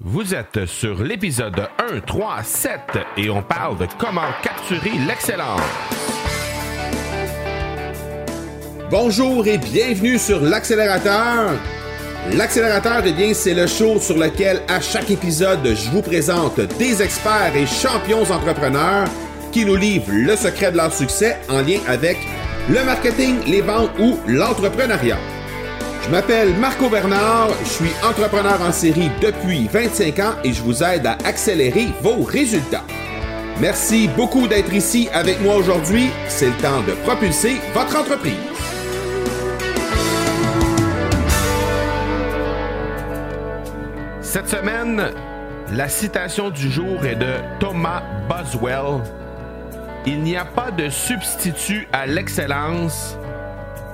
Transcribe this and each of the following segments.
Vous êtes sur l'épisode 1, 3, 7 et on parle de comment capturer l'excellence. Bonjour et bienvenue sur l'accélérateur. L'accélérateur, eh bien, c'est le show sur lequel à chaque épisode, je vous présente des experts et champions entrepreneurs qui nous livrent le secret de leur succès en lien avec le marketing, les ventes ou l'entrepreneuriat. Je m'appelle Marco Bernard, je suis entrepreneur en série depuis 25 ans et je vous aide à accélérer vos résultats. Merci beaucoup d'être ici avec moi aujourd'hui. C'est le temps de propulser votre entreprise. Cette semaine, la citation du jour est de Thomas Boswell. Il n'y a pas de substitut à l'excellence,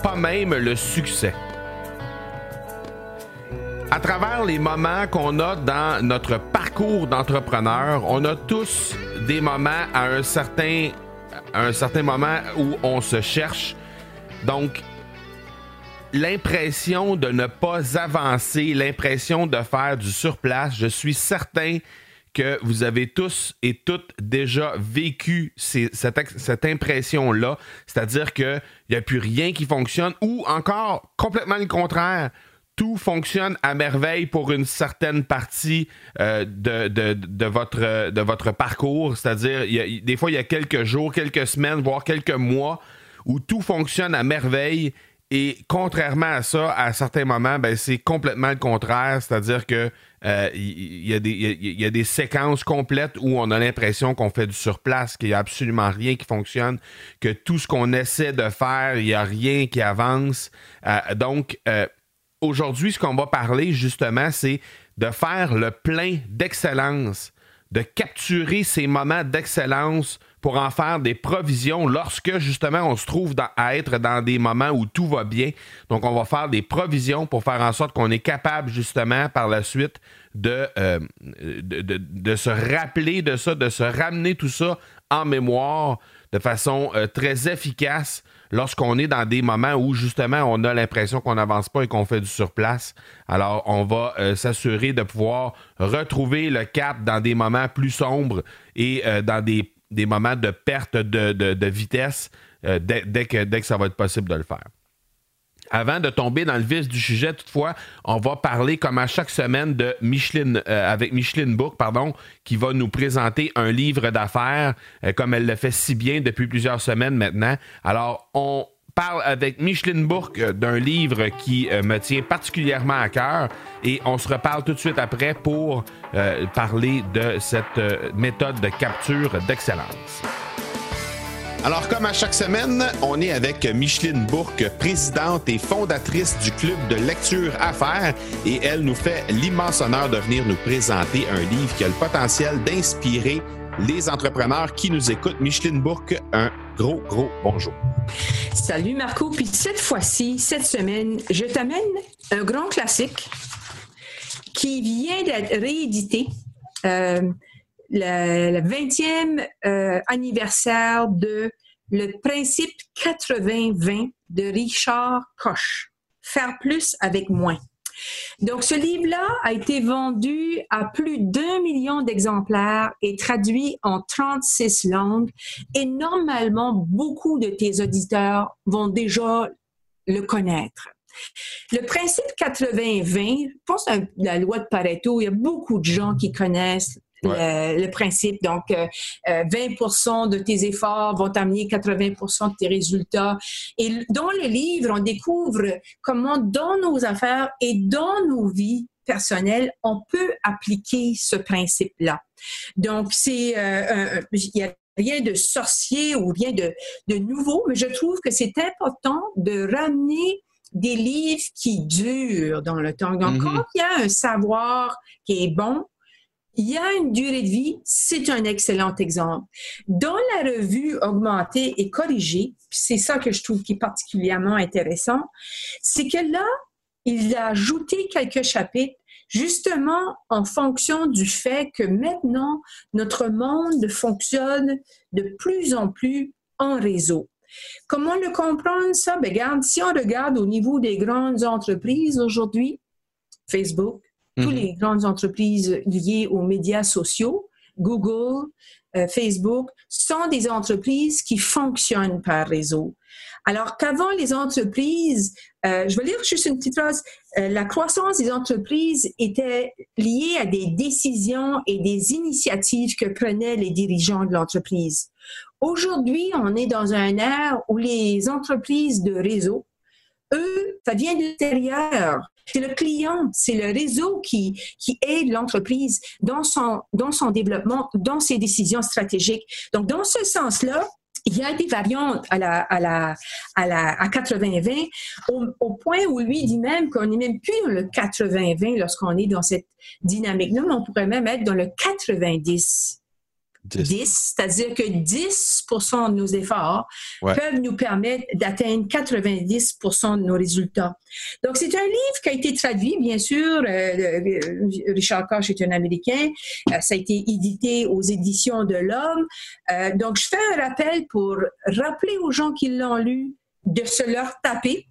pas même le succès. À travers les moments qu'on a dans notre parcours d'entrepreneur, on a tous des moments à un certain, un certain moment où on se cherche. Donc, l'impression de ne pas avancer, l'impression de faire du surplace, je suis certain que vous avez tous et toutes déjà vécu cette, cette impression-là, c'est-à-dire qu'il n'y a plus rien qui fonctionne, ou encore complètement le contraire, tout fonctionne à merveille pour une certaine partie euh, de, de, votre, de votre parcours, c'est-à-dire des fois il y a quelques jours, quelques semaines, voire quelques mois où tout fonctionne à merveille et contrairement à ça, à certains moments, ben, c'est complètement le contraire. C'est-à-dire que euh, il y, y, a des séquences complètes où on a l'impression qu'on fait du surplace, qu'il n'y a absolument rien qui fonctionne, que tout ce qu'on essaie de faire, il n'y a rien qui avance. Euh, donc, aujourd'hui, ce qu'on va parler justement, c'est de faire le plein d'excellence, de capturer ces moments d'excellence pour en faire des provisions lorsque justement on se trouve à être dans des moments où tout va bien. Donc on va faire des provisions pour faire en sorte qu'on est capable justement par la suite de, euh, se rappeler de ça, de se ramener tout ça en mémoire de façon euh, très efficace lorsqu'on est dans des moments où justement on a l'impression qu'on n'avance pas et qu'on fait du surplace. Alors on va euh, s'assurer de pouvoir retrouver le cap dans des moments plus sombres et dans des moments de perte de, vitesse euh, dès que ça va être possible de le faire. Avant de tomber dans le vif du sujet, toutefois, on va parler comme à chaque semaine de Micheline, euh, avec Micheline Book, pardon, qui va nous présenter un livre d'affaires, euh, comme elle le fait si bien depuis plusieurs semaines maintenant. Alors, on, parle avec Micheline Bourque d'un livre qui euh, me tient particulièrement à cœur et on se reparle tout de suite après pour euh, parler de cette euh, méthode de capture d'excellence. Alors, comme à chaque semaine, on est avec Micheline Bourque, présidente et fondatrice du club de lecture Affaires, et elle nous fait l'immense honneur de venir nous présenter un livre qui a le potentiel d'inspirer les entrepreneurs qui nous écoutent. Micheline Bourque, un gros, gros bonjour. Salut Marco. Puis cette fois-ci, cette semaine, je t'amène un grand classique qui vient d'être réédité. Euh, le, 20e euh, anniversaire de le principe 80-20 de Richard Koch. Faire plus avec moins. Donc, ce livre-là a été vendu à plus d'un million d'exemplaires et traduit en 36 langues. Et normalement, beaucoup de tes auditeurs vont déjà le connaître. Le principe 80-20, je pense à la loi de Pareto, il y a beaucoup de gens qui connaissent le, principe. Donc, 20% euh, euh, de tes efforts vont amener 80% de tes résultats. Et dans le livre, on découvre comment dans nos affaires et dans nos vies personnelles, on peut appliquer ce principe-là. Donc, c'est, euh, il n'y a rien de sorcier ou rien de, de nouveau, mais je trouve que c'est important de ramener des livres qui durent dans le temps. Donc, mm-hmm. quand il y a un savoir qui est bon, il y a une durée de vie, c'est un excellent exemple. Dans la revue augmentée et corrigée, c'est ça que je trouve qui est particulièrement intéressant, c'est que là, il a ajouté quelques chapitres justement en fonction du fait que maintenant, notre monde fonctionne de plus en plus en réseau. Comment le comprendre ça? Ben, regarde, si on regarde au niveau des grandes entreprises aujourd'hui, Facebook, toutes mhm. les grandes entreprises liées aux médias sociaux, Google, euh, Facebook, sont des entreprises qui fonctionnent par réseau. Alors qu'avant, les entreprises, euh, je vais lire juste une petite phrase, euh, la croissance des entreprises était liée à des décisions et des initiatives que prenaient les dirigeants de l'entreprise. Aujourd'hui, on est dans un ère où les entreprises de réseau, eux, ça vient de l'extérieur. C'est le client, c'est le réseau qui, qui aide l'entreprise dans son, dans son développement, dans ses décisions stratégiques. Donc, dans ce sens-là, il y a des variantes à la, à la, à la, à 80-20 au, au, point où lui dit même qu'on n'est même plus dans le 80-20 lorsqu'on est dans cette dynamique-là, mais on pourrait même être dans le 90. 10, c'est-à-dire que 10% de nos efforts peuvent nous permettre d'atteindre 90% de nos résultats. Donc, c'est un livre qui a été traduit, bien sûr. Euh, Richard Koch est un Américain. Euh, ça a été édité aux éditions de l'Homme. Euh, donc, je fais un rappel pour rappeler aux gens qui l'ont lu de se leur taper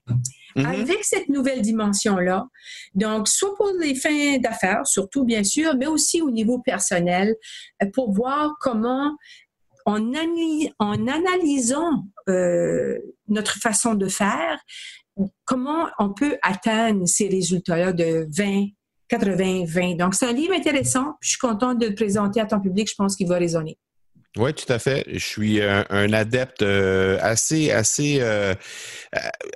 Mhm. avec cette nouvelle dimension-là. Donc, soit pour les fins d'affaires, surtout bien sûr, mais aussi au niveau personnel, euh, pour voir comment, en, analysant euh, notre façon de faire, comment on peut atteindre ces résultats-là de 20, 80, 20. Donc, c'est un livre intéressant. Je suis contente de le présenter à ton public. Je pense qu'il va résonner. Oui, tout à fait. Je suis un, adepte euh, assez, assez, euh,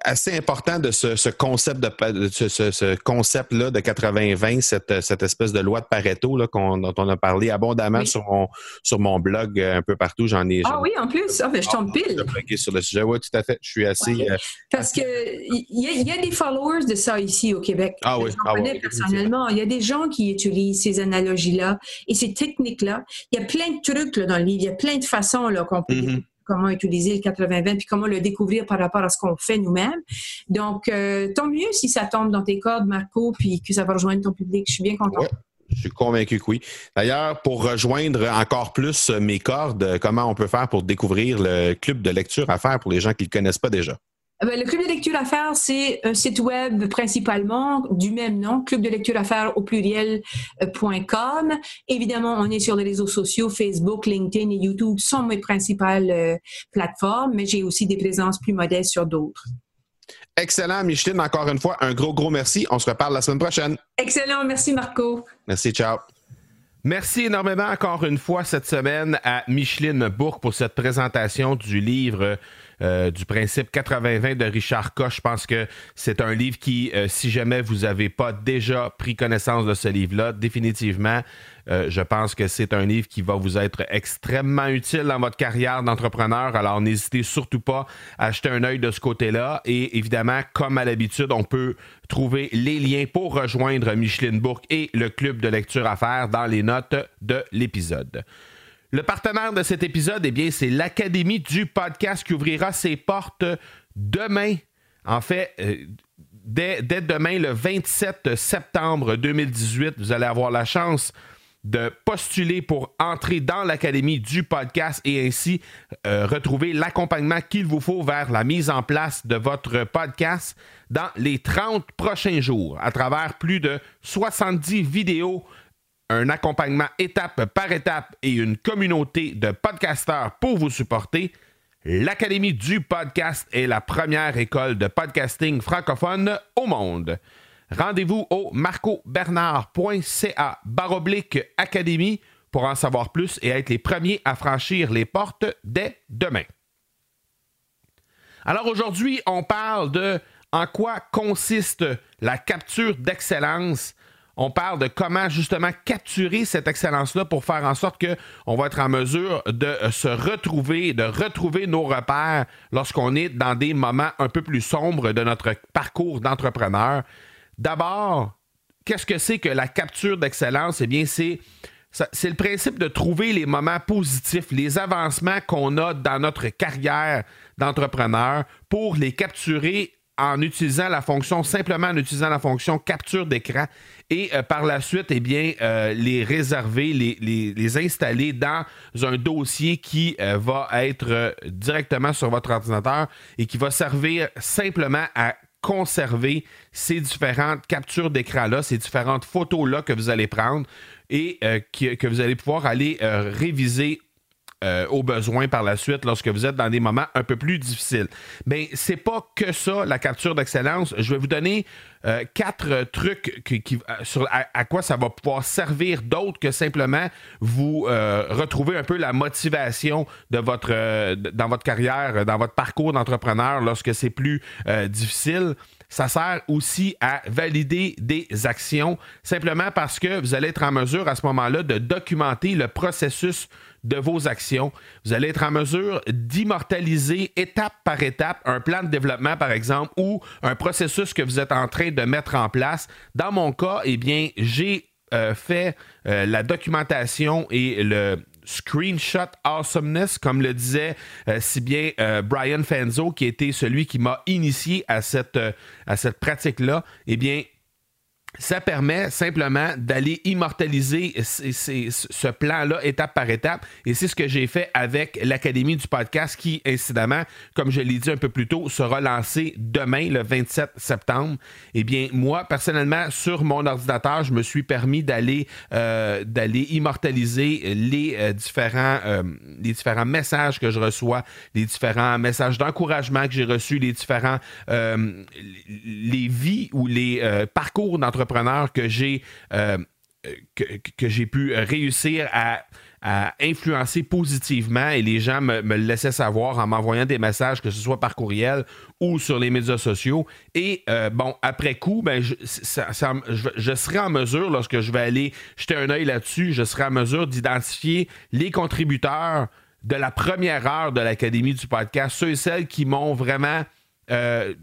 assez important de ce, concept de ce, concept-là de 80-20, cette, cette espèce de loi de Pareto là, dont on a parlé abondamment sur mon sur mon blog euh, un peu partout. J'en ai. Ah oui, en plus, ah, ben, je tombe pile. sur le sujet. Oui, tout à fait. Je suis assez. Parce que il y, a des followers de ça ici au Québec. Ah oui. Ah, oui personnellement. Il y a des gens qui utilisent ces analogies-là et ces techniques-là. Il y a plein de trucs là, dans le livre y a plein de façons là, qu'on peut mm-hmm. comment utiliser le 80-20 puis comment le découvrir par rapport à ce qu'on fait nous-mêmes. Donc, euh, tant mieux si ça tombe dans tes cordes, Marco, puis que ça va rejoindre ton public. Je suis bien content. Je suis convaincu que oui. D'ailleurs, pour rejoindre encore plus mes cordes, comment on peut faire pour découvrir le club de lecture à faire pour les gens qui ne le connaissent pas déjà? Eh ben, le club de lecture à faire, c'est un site web principalement du même nom, club de lecture à faire au pluriel.com. Euh, Évidemment, on est sur les réseaux sociaux, Facebook, LinkedIn et YouTube sont mes principales euh, plateformes, mais j'ai aussi des présences plus modestes sur d'autres. Excellent, Micheline. Encore une fois, un gros, gros merci. On se reparle la semaine prochaine. Excellent. Merci, Marco. Merci. Ciao. Merci énormément encore une fois cette semaine à Micheline Bourque pour cette présentation du livre euh, du principe 80-20 de Richard Koch. Je pense que c'est un livre qui, euh, si jamais vous n'avez pas déjà pris connaissance de ce livre-là, définitivement, euh, je pense que c'est un livre qui va vous être extrêmement utile dans votre carrière d'entrepreneur. Alors n'hésitez surtout pas à acheter un œil de ce côté-là. Et évidemment, comme à l'habitude, on peut trouver les liens pour rejoindre Micheline Bourque et le club de lecture à faire dans les notes de l'épisode. Le partenaire de cet épisode, eh bien, c'est l'Académie du podcast qui ouvrira ses portes demain. En fait, euh, dès, demain, le 27 septembre 2018, vous allez avoir la chance de postuler pour entrer dans l'Académie du podcast et ainsi euh, retrouver l'accompagnement qu'il vous faut vers la mise en place de votre podcast dans les 30 prochains jours à travers plus de 70 vidéos, un accompagnement étape par étape et une communauté de podcasteurs pour vous supporter. L'Académie du podcast est la première école de podcasting francophone au monde. Rendez-vous au marcobernard.ca baroblique académie pour en savoir plus et être les premiers à franchir les portes dès demain. Alors aujourd'hui, on parle de en quoi consiste la capture d'excellence. On parle de comment justement capturer cette excellence-là pour faire en sorte qu'on va être en mesure de se retrouver, de retrouver nos repères lorsqu'on est dans des moments un peu plus sombres de notre parcours d'entrepreneur. D'abord, qu'est-ce que c'est que la capture d'excellence? Eh bien, c'est c'est le principe de trouver les moments positifs, les avancements qu'on a dans notre carrière d'entrepreneur pour les capturer en utilisant la fonction, simplement en utilisant la fonction capture d'écran et euh, par la suite, eh bien, euh, les réserver, les, installer dans un dossier qui euh, va être directement sur votre ordinateur et qui va servir simplement à conserver ces différentes captures d'écran-là, ces différentes photos-là que vous allez prendre et que, vous allez pouvoir aller réviser euh, au besoin par la suite lorsque vous êtes dans des moments un peu plus difficiles. Mais c'est pas que ça la capture d'excellence. Je vais vous donner quatre trucs sur à, quoi ça va pouvoir servir d'autre que simplement vous retrouver un peu la motivation de votre dans votre carrière, dans votre parcours d'entrepreneur lorsque c'est plus difficile ça sert aussi à valider des actions, simplement parce que vous allez être en mesure à ce moment-là de documenter le processus de vos actions. Vous allez être en mesure d'immortaliser étape par étape un plan de développement, par exemple, ou un processus que vous êtes en train de mettre en place. Dans mon cas, eh bien, j'ai euh, fait euh, la documentation et le, screenshot awesomeness, comme le disait euh, si bien euh, Brian Fanzo, qui était celui qui m'a initié à cette, euh, à cette pratique-là, eh bien, ça permet simplement d'aller immortaliser ce plan-là étape par étape. Et c'est ce que j'ai fait avec l'Académie du podcast qui, incidemment, comme je l'ai dit un peu plus tôt, sera lancée demain, le 27 septembre. Eh bien, moi, personnellement, sur mon ordinateur, je me suis permis d'aller euh, immortaliser les, euh, différents, euh, les différents messages que je reçois, les différents messages d'encouragement que j'ai reçus, les différents les vies ou les parcours d'entreprise que j'ai euh, que, j'ai pu réussir à, influencer positivement et les gens me, le laissaient savoir en m'envoyant des messages, que ce soit par courriel ou sur les médias sociaux. Et euh, bon, après coup, ben, je, je, serai en mesure, lorsque je vais aller jeter un œil là-dessus, je serai en mesure d'identifier les contributeurs de la première heure de l'Académie du podcast, ceux et celles qui m'ont vraiment euh,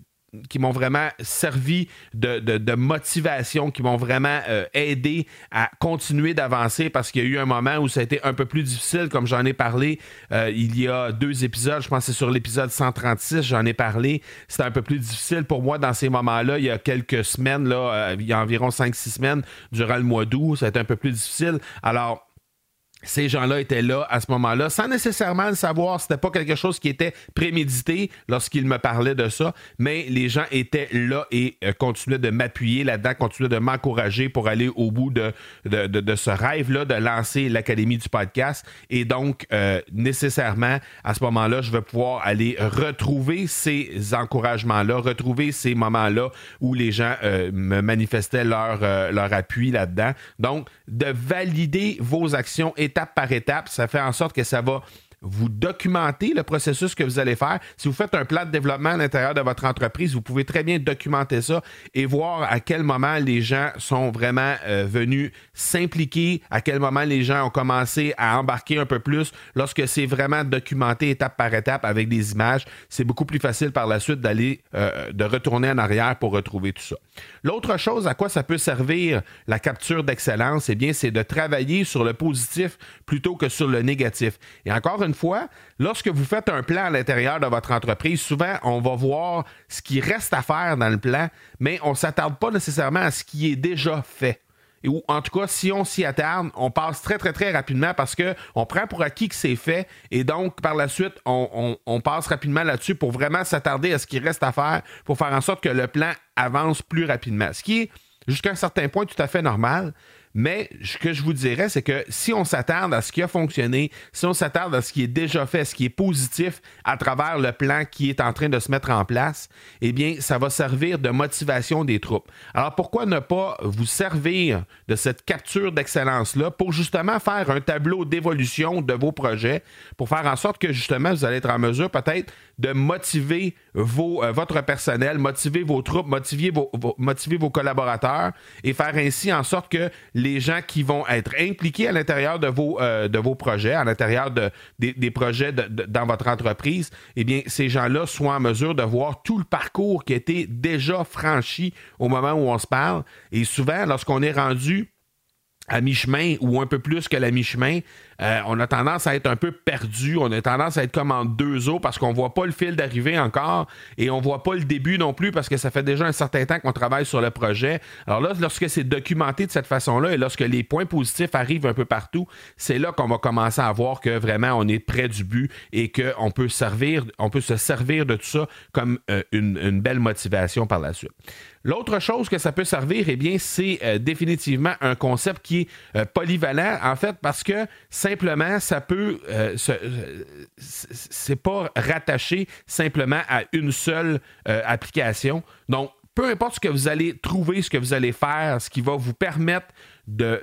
qui m'ont vraiment servi de, motivation, qui m'ont vraiment euh, aidé à continuer d'avancer parce qu'il y a eu un moment où ça a été un peu plus difficile, comme j'en ai parlé euh, il y a deux épisodes, je pense que c'est sur l'épisode 136, j'en ai parlé. C'était un peu plus difficile pour moi dans ces moments-là, il y a quelques semaines, là, euh, il y a environ 5-6 semaines, durant le mois d'août, ça a été un peu plus difficile. Alors, ces gens-là étaient là à ce moment-là, sans nécessairement le savoir. C'était pas quelque chose qui était prémédité lorsqu'ils me parlaient de ça, mais les gens étaient là et euh, continuaient de m'appuyer là-dedans, continuaient de m'encourager pour aller au bout de, de, ce rêve-là de lancer l'Académie du podcast. Et donc, euh, nécessairement, à ce moment-là, je vais pouvoir aller retrouver ces encouragements-là, retrouver ces moments-là où les gens euh, me manifestaient leur, leur appui là-dedans. Donc, de valider vos actions et étape par étape. Ça fait en sorte que ça va vous documenter le processus que vous allez faire. Si vous faites un plan de développement à l'intérieur de votre entreprise, vous pouvez très bien documenter ça et voir à quel moment les gens sont vraiment euh, venus s'impliquer, à quel moment les gens ont commencé à embarquer un peu plus. Lorsque c'est vraiment documenté étape par étape avec des images, c'est beaucoup plus facile par la suite d'aller, euh, de retourner en arrière pour retrouver tout ça. L'autre chose à quoi ça peut servir la capture d'excellence, eh bien, c'est de travailler sur le positif plutôt que sur le négatif. Et encore une fois, lorsque vous faites un plan à l'intérieur de votre entreprise, souvent, on va voir ce qui reste à faire dans le plan, mais on ne s'attarde pas nécessairement à ce qui est déjà fait. ou en tout cas, si on s'y attarde, on passe très, très, très rapidement parce qu'on prend pour acquis que c'est fait et donc, par la suite, on, passe rapidement là-dessus pour vraiment s'attarder à ce qui reste à faire pour faire en sorte que le plan avance plus rapidement. Ce qui est, jusqu'à un certain point, tout à fait normal. Mais ce que je vous dirais, c'est que si on s'attarde à ce qui a fonctionné, si on s'attarde à ce qui est déjà fait, ce qui est positif à travers le plan qui est en train de se mettre en place, eh bien, ça va servir de motivation des troupes. Alors, pourquoi ne pas vous servir de cette capture d'excellence-là pour justement faire un tableau d'évolution de vos projets, pour faire en sorte que justement, vous allez être en mesure peut-être de motiver euh, votre personnel, motiver vos troupes, motiver vos, collaborateurs et faire ainsi en sorte que les gens qui vont être impliqués à l'intérieur de vos, euh, projets, à l'intérieur de, des, projets dans votre entreprise, eh bien, ces gens-là soient en mesure de voir tout le parcours qui a été déjà franchi au moment où on se parle. Et souvent, lorsqu'on est rendu à mi-chemin ou un peu plus que la mi-chemin, euh, on a tendance à être un peu perdu, on a tendance à être comme en deux eaux parce qu'on voit pas le fil d'arrivée encore et on voit pas le début non plus parce que ça fait déjà un certain temps qu'on travaille sur le projet. Alors là, lorsque c'est documenté de cette façon-là et lorsque les points positifs arrivent un peu partout, c'est là qu'on va commencer à voir que vraiment on est près du but et qu'on peut servir, on peut se servir de tout ça comme euh, une belle motivation par la suite. L'autre chose que ça peut servir, eh bien, c'est euh, définitivement un concept qui euh, polyvalent, en fait, parce que simplement, ça peut, euh, c'est pas rattaché simplement à une seule application. Donc, peu importe ce que vous allez trouver, ce que vous allez faire, ce qui va vous permettre de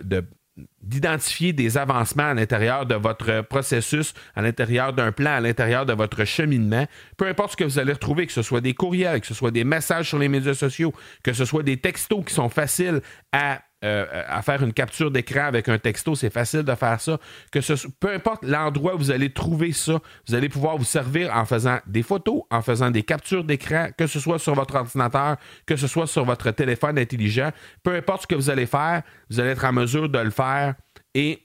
d'identifier des avancements à l'intérieur de votre processus, à l'intérieur d'un plan, à l'intérieur de votre cheminement. Peu importe ce que vous allez retrouver, que ce soit des courriels, que ce soit des messages sur les médias sociaux, que ce soit des textos qui sont faciles à euh, à faire une capture d'écran avec un texto, c'est facile de faire ça. Que ce, peu importe l'endroit où vous allez trouver ça, vous allez pouvoir vous servir en faisant des photos, en faisant des captures d'écran, que ce soit sur votre ordinateur, que ce soit sur votre téléphone intelligent. Peu importe ce que vous allez faire, vous allez être en mesure de le faire et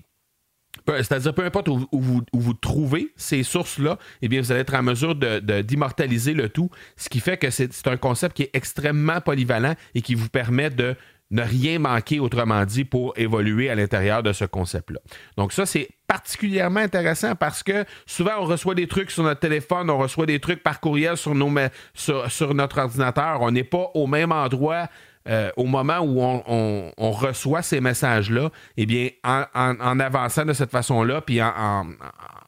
c'est-à-dire, peu importe où, vous, trouvez ces sources-là, eh bien, vous allez être en mesure d'immortaliser le tout, ce qui fait que c'est un concept qui est extrêmement polyvalent et qui vous permet de ne rien manquer, autrement dit, pour évoluer à l'intérieur de ce concept-là. Donc ça, c'est particulièrement intéressant parce que souvent, on reçoit des trucs sur notre téléphone, on reçoit des trucs par courriel sur, notre ordinateur. On n'est pas au même endroit euh, au moment où on, reçoit ces messages-là, eh bien, en, avançant de cette façon-là, puis en,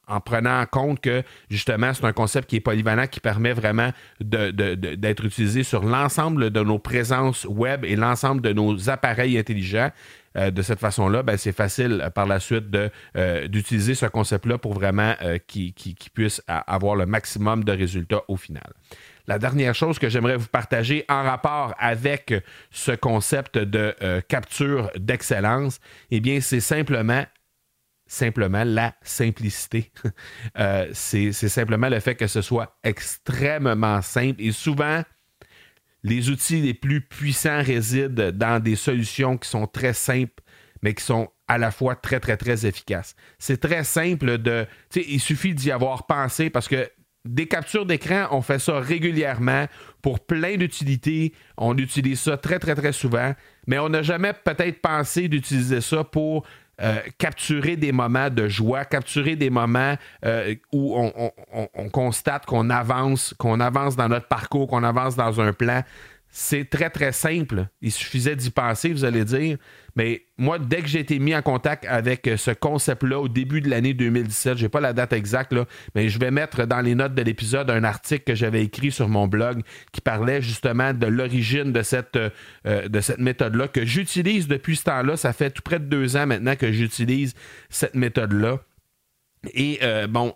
en prenant en compte que justement, c'est un concept qui est polyvalent, qui permet vraiment d'être utilisé sur l'ensemble de nos présences web et l'ensemble de nos appareils intelligents. Euh, de cette façon-là, ben, c'est facile euh, par la suite euh, d'utiliser ce concept-là pour vraiment qu'il qui, puisse avoir le maximum de résultats au final. La dernière chose que j'aimerais vous partager en rapport avec ce concept de capture d'excellence, eh bien, c'est simplement simplement la simplicité. Euh, c'est simplement le fait que ce soit extrêmement simple et souvent, les outils les plus puissants résident dans des solutions qui sont très simples, mais qui sont à la fois très, très, très efficaces. C'est très simple de... Il suffit d'y avoir pensé parce que des captures d'écran, on fait ça régulièrement pour plein d'utilités. On utilise ça très, très, très souvent, mais on n'a jamais peut-être pensé d'utiliser ça pour euh, capturer des moments de joie, capturer des moments euh, où on, constate qu'on avance, qu'on avance dans notre parcours, qu'on avance dans un plan. C'est très, très simple. Il suffisait d'y penser, vous allez dire. Mais moi, dès que j'ai été mis en contact avec ce concept-là au début de l'année 2017, je n'ai pas la date exacte, mais je vais mettre dans les notes de l'épisode un article que j'avais écrit sur mon blog qui parlait justement de l'origine de cette, euh, de cette méthode-là que j'utilise depuis ce temps-là. Ça fait tout près de deux ans maintenant que j'utilise cette méthode-là. Et euh, bon,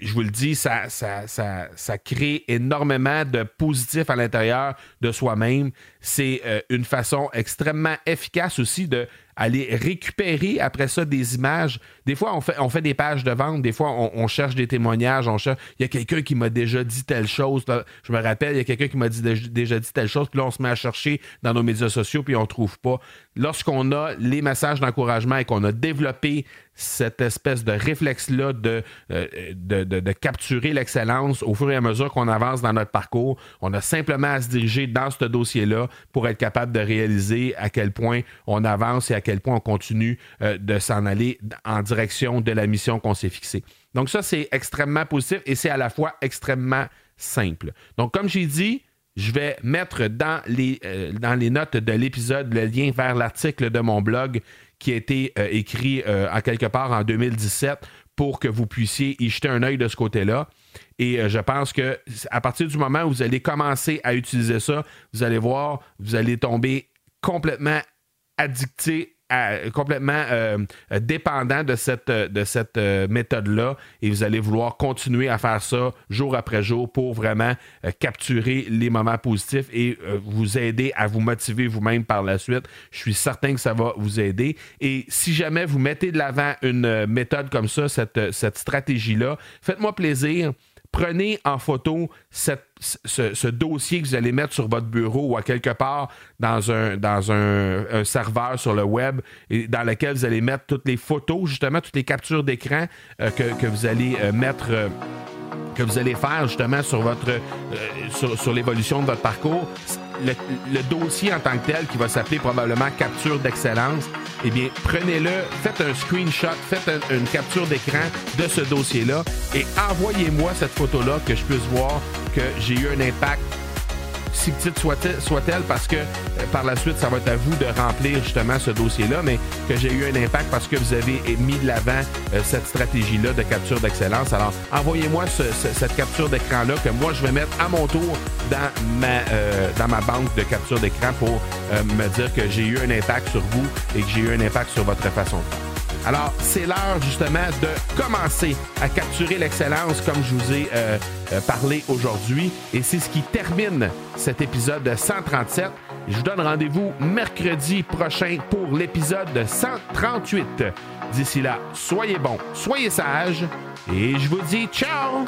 je vous le dis, ça, ça, ça, ça crée énormément de positifs à l'intérieur de soi-même. C'est euh, une façon extrêmement efficace aussi de aller récupérer après ça des images. Des fois, on fait, on fait des pages de vente, des fois, on, cherche des témoignages, on cherche. Il y a quelqu'un qui m'a déjà dit telle chose. je me rappelle, il y a quelqu'un qui m'a déjà dit telle chose, puis là, on se met à chercher dans nos médias sociaux, puis on ne trouve pas. Lorsqu'on a les messages d'encouragement et qu'on a développé cette espèce de réflexe-là de, euh, de, capturer l'excellence au fur et à mesure qu'on avance dans notre parcours. On a simplement à se diriger dans ce dossier-là pour être capable de réaliser à quel point on avance et à quel point on continue euh, de s'en aller en direction de la mission qu'on s'est fixée. Donc ça, c'est extrêmement positif et c'est à la fois extrêmement simple. Donc comme j'ai dit, je vais mettre dans les, euh, dans les notes de l'épisode le lien vers l'article de mon blog qui a été euh, écrit euh, à quelque part en 2017 pour que vous puissiez y jeter un œil de ce côté-là. Et je pense que à partir du moment où vous allez commencer à utiliser ça, vous allez voir, vous allez tomber complètement addicté complètement euh, dépendant de cette, de cette euh, méthode-là et vous allez vouloir continuer à faire ça jour après jour pour vraiment euh, capturer les moments positifs et vous aider à vous motiver vous-même par la suite. Je suis certain que ça va vous aider. Et si jamais vous mettez de l'avant une méthode comme ça, cette, cette stratégie-là, faites-moi plaisir prenez en photo ce, dossier que vous allez mettre sur votre bureau ou à quelque part dans un, serveur sur le web dans lequel vous allez mettre toutes les photos, justement, toutes les captures d'écran euh, que, vous allez euh, mettre. Euh, que vous allez faire justement sur votre sur l'évolution de votre parcours. Le, dossier en tant que tel, qui va s'appeler probablement capture d'excellence, eh bien, prenez-le, faites un screenshot, faites une capture d'écran de ce dossier-là et envoyez-moi cette photo-là que je puisse voir que j'ai eu un impact si petite soit-elle, parce que euh, par la suite, ça va être à vous de remplir justement ce dossier-là, mais que j'ai eu un impact parce que vous avez mis de l'avant euh, cette stratégie-là de capture d'excellence. Alors, envoyez-moi cette capture d'écran-là que moi, je vais mettre à mon tour dans ma, euh, dans ma banque de capture d'écran pour me dire que j'ai eu un impact sur vous et que j'ai eu un impact sur votre façon de faire. Alors, c'est l'heure justement de commencer à capturer l'excellence comme je vous ai euh, euh, parlé aujourd'hui. Et c'est ce qui termine cet épisode 137. Je vous donne rendez-vous mercredi prochain pour l'épisode 138. D'ici là, soyez bons, soyez sages et je vous dis ciao!